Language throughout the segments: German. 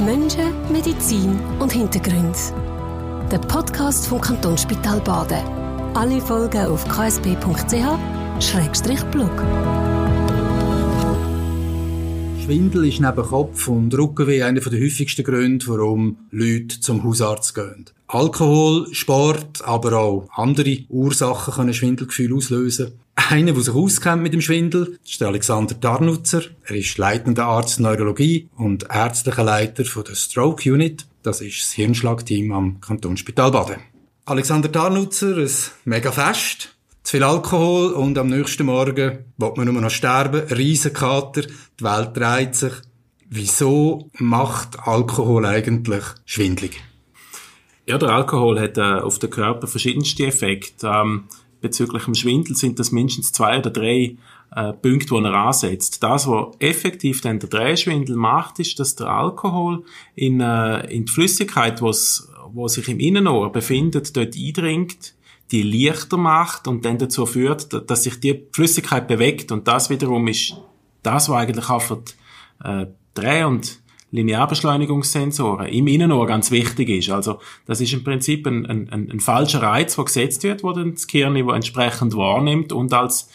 Menschen, Medizin und Hintergründe. Der Podcast vom Kantonsspital Baden. Alle Folgen auf ksp.ch-blog. Schwindel ist neben Kopf- und Rückenweh einer der häufigsten Gründe, warum Leute zum Hausarzt gehen. Alkohol, Sport, aber auch andere Ursachen können Schwindelgefühle auslösen. Einer, der sich auskennt mit dem Schwindel, ist der Alexander Tarnutzer. Er ist leitender Arzt Neurologie und ärztlicher Leiter von der Stroke Unit. Das ist das Hirnschlagteam am Kantonsspital Baden. Alexander Tarnutzer, ein mega Fest. Zu viel Alkohol und am nächsten Morgen wird man nur noch sterben. Riesenkater, die Welt dreht sich. Wieso macht Alkohol eigentlich schwindlig? Ja, der Alkohol hat äh, auf den Körper verschiedenste Effekte. Ähm, bezüglich dem Schwindel sind das mindestens zwei oder drei äh, Punkte, die er ansetzt. Das, was effektiv dann der Drehschwindel macht, ist, dass der Alkohol in, äh, in die Flüssigkeit, wo's, wo sich im Innenohr befindet, dort eindringt, die leichter macht und dann dazu führt, dass sich die Flüssigkeit bewegt. Und das wiederum ist das, was eigentlich auch für die äh, Dreh- und Linearbeschleunigungssensoren im Innenohr ganz wichtig ist. Also das ist im Prinzip ein, ein, ein, falscher Reiz, der gesetzt wird, wo dann das Gehirn entsprechend wahrnimmt und als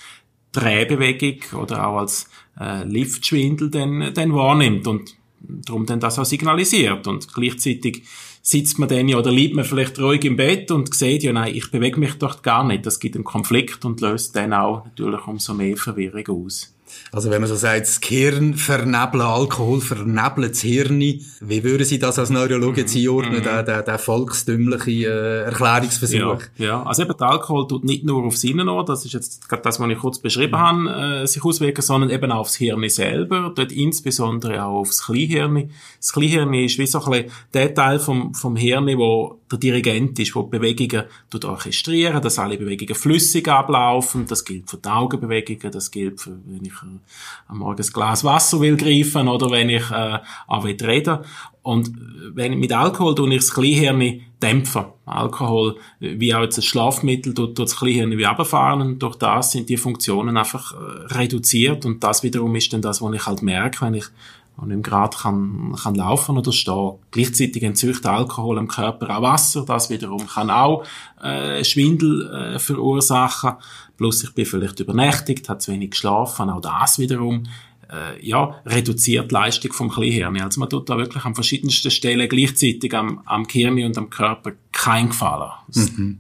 Drehbewegung oder auch als äh, Liftschwindel dann, dann wahrnimmt und darum dann das auch signalisiert. Und gleichzeitig sitzt man dann ja oder liegt man vielleicht ruhig im Bett und sieht, ja nein, ich bewege mich dort gar nicht. Das gibt einen Konflikt und löst dann auch natürlich umso mehr Verwirrung aus. Also wenn man so sagt, das Gehirn vernebeln, Alkohol vernebelt das Hirn, wie würden Sie das als Neurologe jetzt einordnen, mm der, der, der volkstümliche äh, Erklärungsversuch? Ja, ja, also eben der Alkohol tut nicht nur aufs Innenohr, das ist jetzt gerade das, was ich kurz beschrieben mhm. habe, äh, sich auswirken, sondern eben auch aufs Hirn selber, dort insbesondere auch aufs Kleinhirn. Das Kleinhirn ist wie so ein bisschen der Teil vom, vom Hirn, wo der Dirigent ist, wo die Bewegungen tut orchestrieren, dass alle Bewegungen flüssig ablaufen, das gilt für die Augenbewegungen, das gilt für, wenn ich äh, am Morgen ein Glas Wasser will greifen oder wenn ich äh, auch reden und wenn mit Alkohol tue ich das Kleinhirn dämpfen. Alkohol, wie auch jetzt ein Schlafmittel, tut, tut das Kleinhirn wie runterfahren und durch das sind die Funktionen einfach äh, reduziert und das wiederum ist dann das, was ich halt merke, wenn ich und im Grad kann, kann laufen oder stehen. Gleichzeitig entzüchtet Alkohol im Körper auch Wasser, das wiederum kann auch äh, Schwindel äh, verursachen. Plus ich bin vielleicht übernächtigt, habe zu wenig geschlafen, auch das wiederum äh, ja, reduziert die Leistung vom Kleinhirn. Also man tut da wirklich an verschiedensten Stellen gleichzeitig am, am Gehirn und am Körper kein Gefallen. Mhm.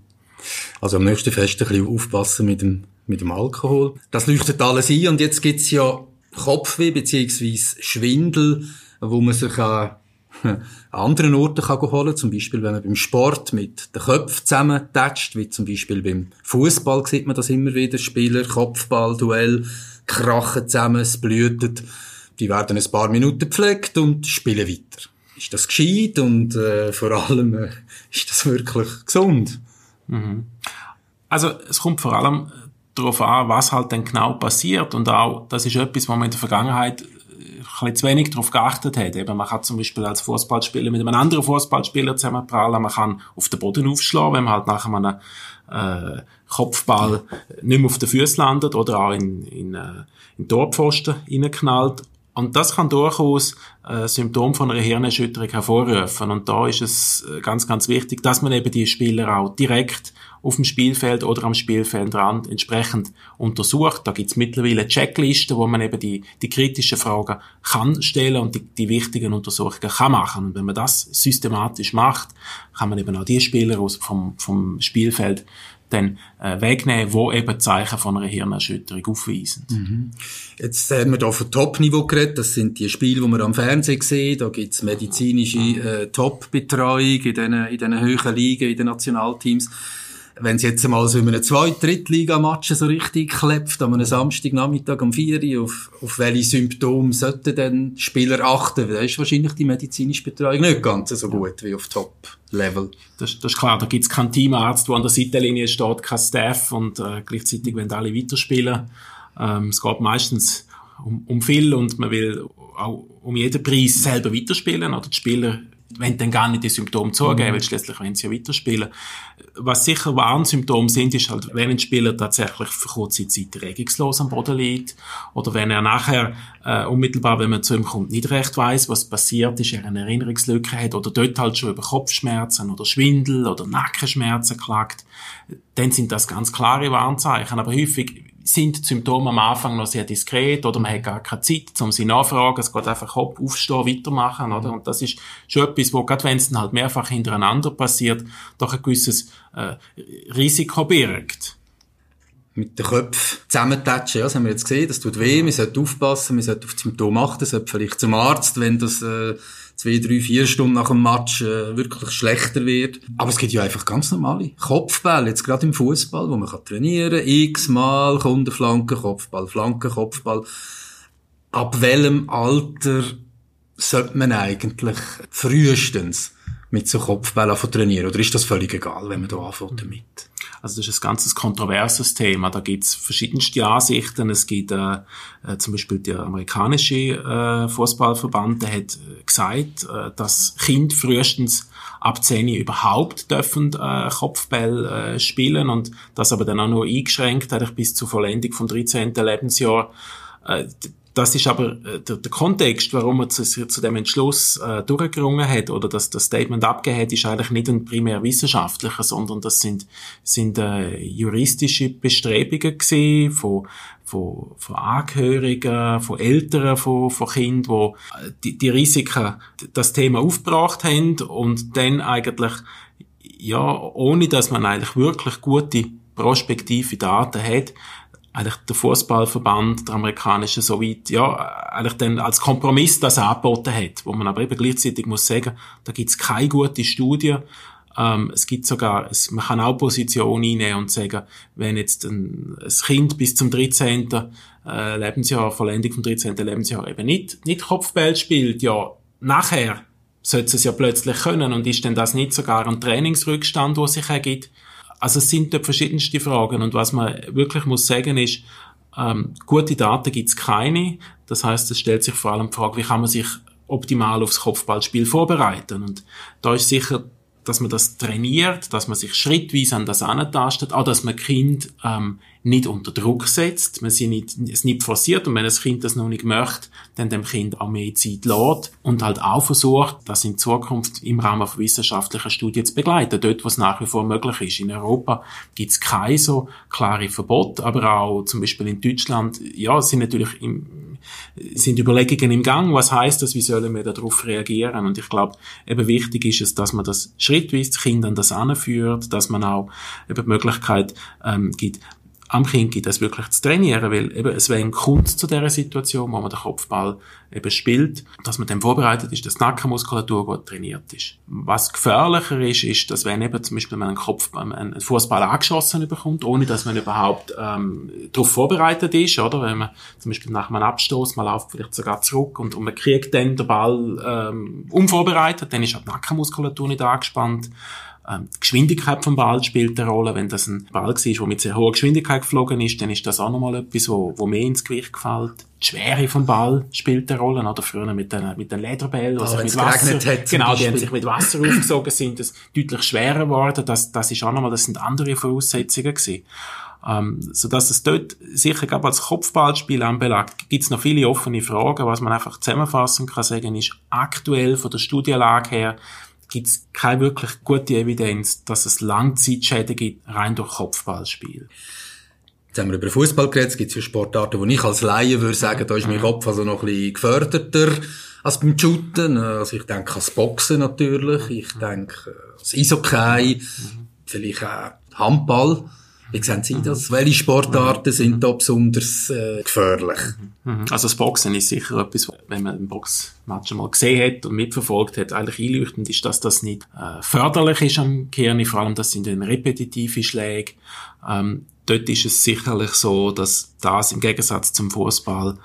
Also am nächsten Fest ein bisschen aufpassen mit dem, mit dem Alkohol. Das leuchtet alles ein und jetzt gibt's ja Kopfweh beziehungsweise Schwindel, wo man sich an anderen Orten kann holen Zum Beispiel, wenn man beim Sport mit den Köpfen zusammentatscht, wie zum Beispiel beim Fußball sieht man das immer wieder. Spieler, Kopfball, Duell, krachen zusammen, es blühtet. Die werden ein paar Minuten gepflegt und spielen weiter. Ist das gescheit und äh, vor allem äh, ist das wirklich gesund? Mhm. Also es kommt vor allem darauf an, was halt dann genau passiert. Und auch, das ist etwas, wo man in der Vergangenheit äh, ein zu wenig darauf geachtet hat. Eben, man kann zum Beispiel als Fußballspieler mit einem anderen Fußballspieler zusammenprallen, man kann auf den Boden aufschlagen, wenn man halt nach einem äh, Kopfball nicht mehr auf den Füßen landet oder auch in, in, äh, in Torpfosten reinknallt. Und das kann durchaus äh, Symptom von einer Hirnerschütterung hervorrufen. Und da ist es äh, ganz, ganz wichtig, dass man eben die Spieler auch direkt auf dem Spielfeld oder am Spielfeldrand entsprechend untersucht. Da gibt's mittlerweile Checklisten, wo man eben die, die kritischen Fragen kann stellen und die, die wichtigen Untersuchungen kann machen. Und wenn man das systematisch macht, kann man eben auch die Spieler aus, vom, vom Spielfeld dann äh, wegnehmen, wo eben Zeichen von einer Hirnerschütterung aufweisen. Mhm. Jetzt haben wir hier von Top-Niveau geredet, das sind die Spiele, die wir am Fernsehen sehen, da gibt's medizinische äh, Top-Betreuung in diesen, in diesen höheren Ligen, in den Nationalteams wenn es jetzt mal so in einem Zweit-, Drittliga-Match so richtig klebt, an einem Samstagnachmittag um 4 Uhr, auf, auf welche Symptome sollten denn Spieler achten? Da ist wahrscheinlich die medizinische Betreuung nicht ganz so gut wie auf Top-Level. Das, das ist klar, da gibt es keinen Teamarzt, der an der Seitenlinie steht, kein Staff und äh, gleichzeitig wollen alle weiterspielen. Ähm, es geht meistens um, um viel und man will auch um jeden Preis selber weiterspielen oder die Spieler wenn dann gar nicht die Symptome zugeben, mhm. weil schließlich wenn sie ja weiterspielen. Was sicher Warnsymptome sind, ist halt, wenn ein Spieler tatsächlich für kurze Zeit regungslos am Boden liegt oder wenn er nachher äh, unmittelbar, wenn man zu ihm kommt, nicht recht weiß, was passiert ist, er eine Erinnerungslücke hat oder dort halt schon über Kopfschmerzen oder Schwindel oder Nackenschmerzen klagt, dann sind das ganz klare Warnzeichen. Aber häufig sind die Symptome am Anfang noch sehr diskret oder man hat gar keine Zeit, um sie nachfragen. Es geht einfach hopp, aufstehen, weitermachen, oder? Und das ist schon etwas, wo, gerade wenn es dann halt mehrfach hintereinander passiert, doch ein gewisses äh, Risiko birgt mit den Köpfen zusammentatschen. Ja, das haben wir jetzt gesehen, das tut weh, man sollte aufpassen, man sollte auf die Symptome achten, sollte vielleicht zum Arzt, wenn das äh, zwei, drei, vier Stunden nach dem Match äh, wirklich schlechter wird. Aber es gibt ja einfach ganz normale Kopfbälle, jetzt gerade im Fußball, wo man kann trainieren x-mal Kundenflanken, Kopfball, Flanken, Kopfball. Ab welchem Alter sollte man eigentlich frühestens mit so Kopfbällen trainieren? Oder ist das völlig egal, wenn man da anfängt damit? Also das ist ein ganzes kontroverses Thema. Da gibt es verschiedenste Ansichten. Es gibt äh, äh, zum Beispiel der amerikanische äh, Fußballverband, der hat äh, gesagt, äh, dass Kinder frühestens ab 10 überhaupt dürfen äh, Kopfball äh, spielen und das aber dann auch nur eingeschränkt, eigentlich bis zur Vollendung vom 13. Lebensjahr. Das ist aber äh, der, der Kontext, warum er zu, zu dem Entschluss äh, durchgerungen hat oder dass das Statement abgegeben hat, ist eigentlich nicht ein primär wissenschaftlicher, sondern das sind, sind äh, juristische Bestrebungen gewesen von, von, von Angehörigen, von Eltern, von, von Kindern, äh, die, die Risiken das Thema aufgebracht haben und dann eigentlich, ja, ohne dass man eigentlich wirklich gute prospektive Daten hat, eigentlich der Fußballverband, der amerikanische, so weit, ja, eigentlich dann als Kompromiss das angeboten hat, wo man aber eben gleichzeitig muss sagen, da gibt's keine gute Studie, ähm, es gibt sogar, es, man kann auch Position einnehmen und sagen, wenn jetzt ein, ein Kind bis zum 13. Äh, Lebensjahr, Vollendung vom 13. Lebensjahr eben nicht, nicht Kopfball spielt, ja, nachher sollte es ja plötzlich können und ist denn das nicht sogar ein Trainingsrückstand, der sich ergibt? Also es sind dort verschiedenste Fragen und was man wirklich muss sagen ist, ähm, gute Daten gibt's keine. Das heißt, es stellt sich vor allem die Frage, wie kann man sich optimal aufs Kopfballspiel vorbereiten? Und da ist sicher, dass man das trainiert, dass man sich schrittweise an das antastet, auch dass man Kind ähm, nicht unter Druck setzt, man sie nicht, es nicht forciert. Und wenn das Kind das noch nicht möchte, dann dem Kind auch mehr Zeit lässt und halt auch versucht, das in Zukunft im Rahmen von wissenschaftlichen Studien zu begleiten, dort, wo es nach wie vor möglich ist. In Europa gibt es keine so klare Verbot, aber auch zum Beispiel in Deutschland, ja, sind natürlich im, sind Überlegungen im Gang, was heißt das, wie sollen wir darauf reagieren? Und ich glaube, eben wichtig ist es, dass man das schrittweise das Kind an das anführt, dass man auch eben die Möglichkeit ähm, gibt, am Kind das wirklich zu trainieren, weil eben es wäre Kunst zu dieser Situation, wo man den Kopfball eben spielt, dass man dann vorbereitet ist, dass die Nackenmuskulatur gut trainiert ist. Was gefährlicher ist, ist, dass wenn eben zum Beispiel man einen Kopf, einen Fußball angeschossen bekommt, ohne dass man überhaupt ähm, darauf vorbereitet ist, oder? Wenn man zum Beispiel nach einem Abstoß, man läuft vielleicht sogar zurück und, und man kriegt dann den Ball ähm, unvorbereitet, dann ist auch die Nackenmuskulatur nicht angespannt die Geschwindigkeit vom Ball spielt eine Rolle. Wenn das ein Ball war, der mit sehr hoher Geschwindigkeit geflogen ist, dann ist das auch nochmal etwas, wo, wo mehr ins Gewicht gefällt. Die Schwere vom Ball spielt eine Rolle. Oder früher mit den, mit den Lederbällen, also mit Wasser, hat, genau, die haben sich mit Wasser aufgesogen, sind das deutlich schwerer geworden. Das, das ist auch nochmal, das sind andere Voraussetzungen gewesen. Ähm, so dass es dort sicher gerade als Kopfballspiel anbelangt, gibt es noch viele offene Fragen. Was man einfach zusammenfassen kann sagen, ist aktuell von der Studienlage her gibt es keine wirklich gute Evidenz, dass es Langzeitschäden gibt, rein durch Kopfballspiel. Jetzt haben wir über Fußball geredet, es gibt ja Sportarten, wo ich als Laie würde sagen, da ist mein Kopf also noch ein bisschen geförderter als beim Shooten. Also ich denke ans Boxen natürlich, ich denke ans Eishockey, vielleicht auch Handball. Wie sehen Sie das? Welche Sportarten sind da besonders äh, gefährlich? Mhm. Also das Boxen ist sicher etwas, wenn man ein Boxmatch mal gesehen hat und mitverfolgt hat, eigentlich einleuchtend ist, dass das nicht äh, förderlich ist am Kern. Vor allem, das sind dann repetitive Schläge. Ähm, dort ist es sicherlich so, dass das im Gegensatz zum Fußball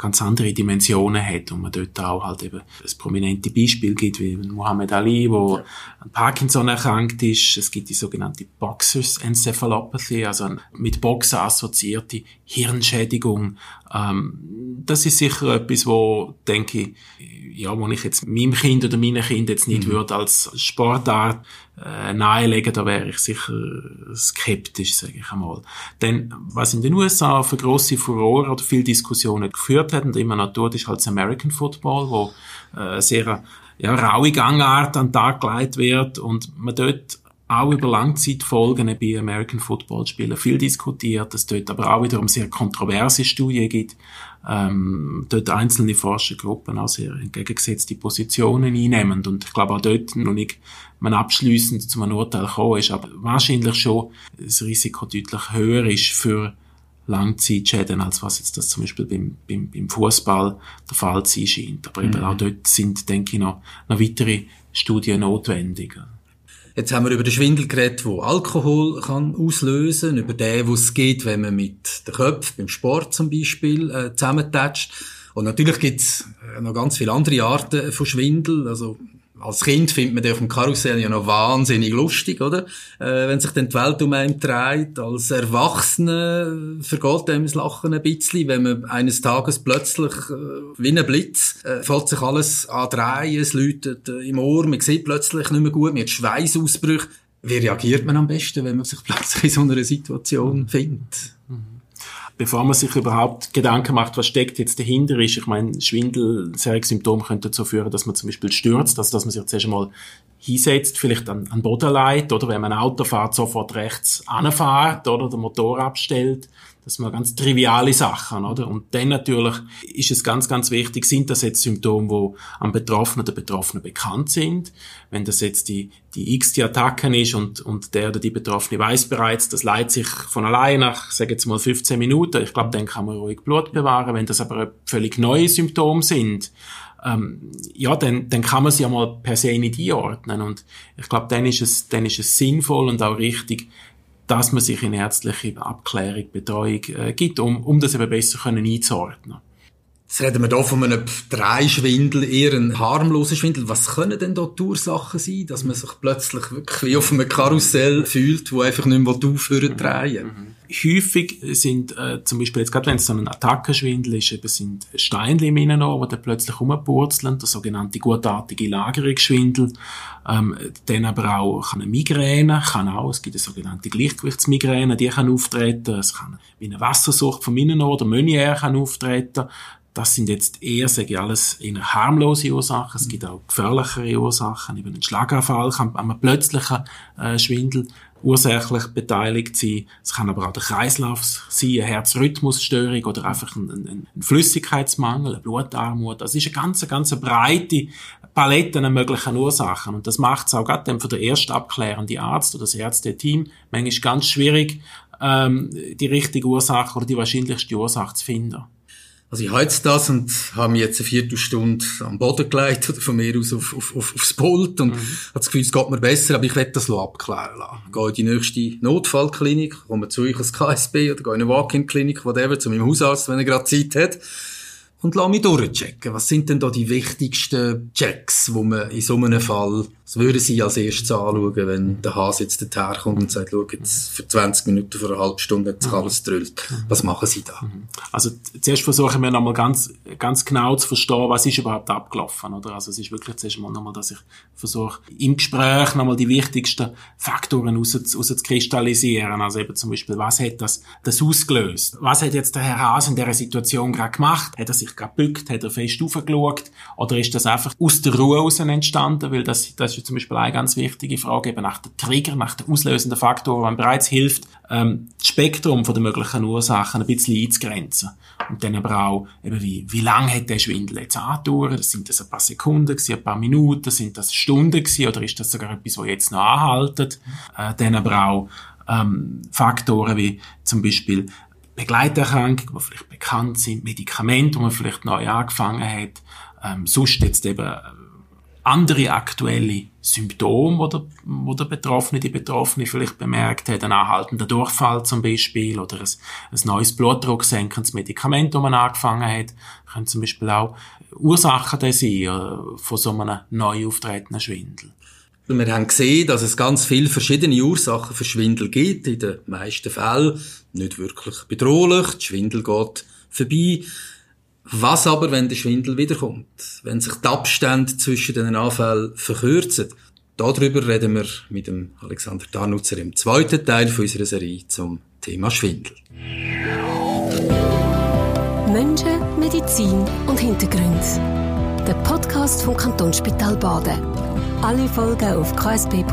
ganz andere Dimensionen hat und man dort auch halt eben das prominente Beispiel gibt, wie Muhammad Ali, wo ja. an Parkinson erkrankt ist. Es gibt die sogenannte Boxers Encephalopathy, also mit Boxen assoziierte Hirnschädigung, Ähm, das ist sicher etwas, wo, denke ich, ja, wo ich jetzt meinem Kind oder meinen Kind jetzt nicht mhm. würde als Sportart äh, nahelegen, da wäre ich sicher skeptisch, sage ich einmal. Denn was in den USA für grosse Furore oder viele Diskussionen geführt hat und immer noch tut, ist halt das American Football, wo äh, sehr ja, raue Gangart an den Tag gelegt wird und man dort auch über Langzeitfolgen bei American Football Spielen viel diskutiert, dass dort aber auch wiederum sehr kontroverse Studien gibt, ähm, dort einzelne Forschergruppen auch sehr entgegengesetzte Positionen einnehmen und ich glaube auch dort noch nicht man abschließend zu einem Urteil gekommen ist, aber wahrscheinlich schon das Risiko deutlich höher ist für Langzeitschäden, als was jetzt das zum Beispiel beim, beim, beim Fußball der Fall sein scheint. Aber mhm. eben auch dort sind, denke ich, noch, noch weitere Studien notwendig. Jetzt haben wir über den Schwindel geredet, wo Alkohol kann auslösen, über den, wo es geht, wenn man mit den Köpfen, beim Sport zum Beispiel, äh, zusammentatscht. Und natürlich gibt's äh, noch ganz viele andere Arten von Schwindel. Also als Kind findet man den auf dem Karussell ja noch wahnsinnig lustig, oder? Äh, wenn sich dann die Welt um einen dreht. Als Erwachsene vergeht einem das Lachen ein bisschen, wenn man eines Tages plötzlich, äh, wie ein Blitz, äh, fällt sich alles an drehen, es läutet äh, im Ohr, man sieht plötzlich nicht mehr gut, man hat Schweißausbrüche. Wie reagiert man am besten, wenn man sich plötzlich in so einer Situation findet? Bevor man sich überhaupt Gedanken macht, was steckt jetzt dahinter ist. Ich meine, Schwindel, Symptom könnte dazu führen, dass man zum Beispiel stürzt, also dass man sich zuerst einmal hinsetzt, vielleicht an, an Boden leitet, oder wenn man ein Auto fährt, sofort rechts anfährt, oder den Motor abstellt. Das sind ganz triviale Sachen, oder? Und dann natürlich ist es ganz, ganz wichtig, sind das jetzt Symptome, wo am Betroffenen oder Betroffenen bekannt sind. Wenn das jetzt die, die x-te Attacken ist und, und der oder die Betroffene weiß bereits, das leitet sich von allein nach, sage jetzt mal 15 Minuten. Ich glaube, dann kann man ruhig Blut bewahren. Wenn das aber völlig neue Symptome sind, ähm, ja, dann, dann kann man sie ja mal per se nicht einordnen. Und ich glaube, dann ist es, dann ist es sinnvoll und auch richtig, dass man sich in ärztliche Abklärung, Betreuung äh, gibt, um, um das eben besser können einzuordnen Jetzt reden wir hier von einem Dreischwindel, eher ein harmloser Schwindel. Was können denn da die Ursachen sein, dass man sich plötzlich wirklich auf einem Karussell fühlt, wo einfach nicht mehr aufhören zu drehen? Häufig sind äh, zum Beispiel, jetzt gerade wenn es so ein Attackenschwindel ist, eben sind Steinchen im Innenohr, die dann plötzlich rumpurzeln, der sogenannte gutartige Lagerungsschwindel. Ähm, dann aber auch kann eine Migräne, kann auch, es gibt eine sogenannte Gleichgewichtsmigräne, die kann auftreten, es kann wie eine Wassersucht vom Innenohr, der Meunier kann auftreten, das sind jetzt eher, sage ich alles, eher harmlose Ursachen. Es gibt auch gefährlichere Ursachen. Eben ein Schlaganfall kann an einem äh, Schwindel ursächlich beteiligt sein. Es kann aber auch der Kreislauf sein, eine Herzrhythmusstörung oder einfach ein, ein, ein Flüssigkeitsmangel, eine Blutarmut. Das ist eine ganz, ganz breite Palette an möglichen Ursachen. Und das macht es auch gerade für den ersten abklärenden Arzt oder das Ärzteteam manchmal ganz schwierig, ähm, die richtige Ursache oder die wahrscheinlichste Ursache zu finden. Also ich halte das und habe mich jetzt eine Viertelstunde am Boden gelegt oder von mir aus auf, auf, auf, aufs Pult und mhm. habe das Gefühl, es geht mir besser, aber ich werde das abklären lassen. Gehe in die nächste Notfallklinik, komme zu euch als KSB oder gehe in eine Walk-in-Klinik, whatever, zu meinem Hausarzt, wenn er gerade Zeit hat und lass mich durchchecken. Was sind denn da die wichtigsten Checks, wo man in so einem Fall, das würde Sie als erstes anschauen, wenn der Hase jetzt daherkommt und sagt, schau, jetzt für 20 Minuten, für eine halbe Stunde hat sich alles drüllt. Was machen Sie da? Also, zuerst versuchen wir nochmal ganz, ganz genau zu verstehen, was ist überhaupt abgelaufen, oder? Also, es ist wirklich zuerst mal nochmal, dass ich versuche, im Gespräch nochmal die wichtigsten Faktoren raus, raus zu kristallisieren. Also eben zum Beispiel, was hat das, das ausgelöst? Was hat jetzt der Herr Hase in dieser Situation gerade gemacht? Hat er sich sich gerade gebückt, hat er fest aufgeschaut oder ist das einfach aus der Ruhe heraus entstanden? Weil das, das ist zum Beispiel eine ganz wichtige Frage, eben nach dem Trigger, nach den auslösenden Faktoren, man bereits hilft, ähm, das Spektrum von den möglichen Ursachen ein bisschen einzugrenzen. Und dann aber auch, eben wie, wie lange hat der Schwindel jetzt angedauert? Sind das ein paar Sekunden gewesen, ein paar Minuten? Sind das Stunden gewesen? Oder ist das sogar etwas, was jetzt noch anhaltet? Äh, dann aber auch, ähm, Faktoren wie zum Beispiel Begleiterkrankungen, die vielleicht bekannt sind, Medikamente, die man vielleicht neu angefangen hat, ähm, sonst jetzt eben andere aktuelle Symptome, wo der, wo der Betroffene, die Betroffene vielleicht bemerkt hat, ein anhaltender Durchfall zum Beispiel oder ein, ein neues blutdrucksenkendes Medikament, das man angefangen hat, können zum Beispiel auch Ursachen sein von so einem neu auftretenden Schwindel. Wir haben gesehen, dass es ganz viele verschiedene Ursachen für Schwindel gibt. In den meisten Fällen nicht wirklich bedrohlich. Die Schwindel geht vorbei. Was aber, wenn der Schwindel wiederkommt? Wenn sich die Abstände zwischen den Anfällen verkürzen? Darüber reden wir mit dem Alexander Tarnutzer im zweiten Teil unserer Serie zum Thema Schwindel. Menschen, Medizin und Hintergrund. Der Podcast vom Kantonsspital Baden. Alle Folgen auf ksp.ch-blog.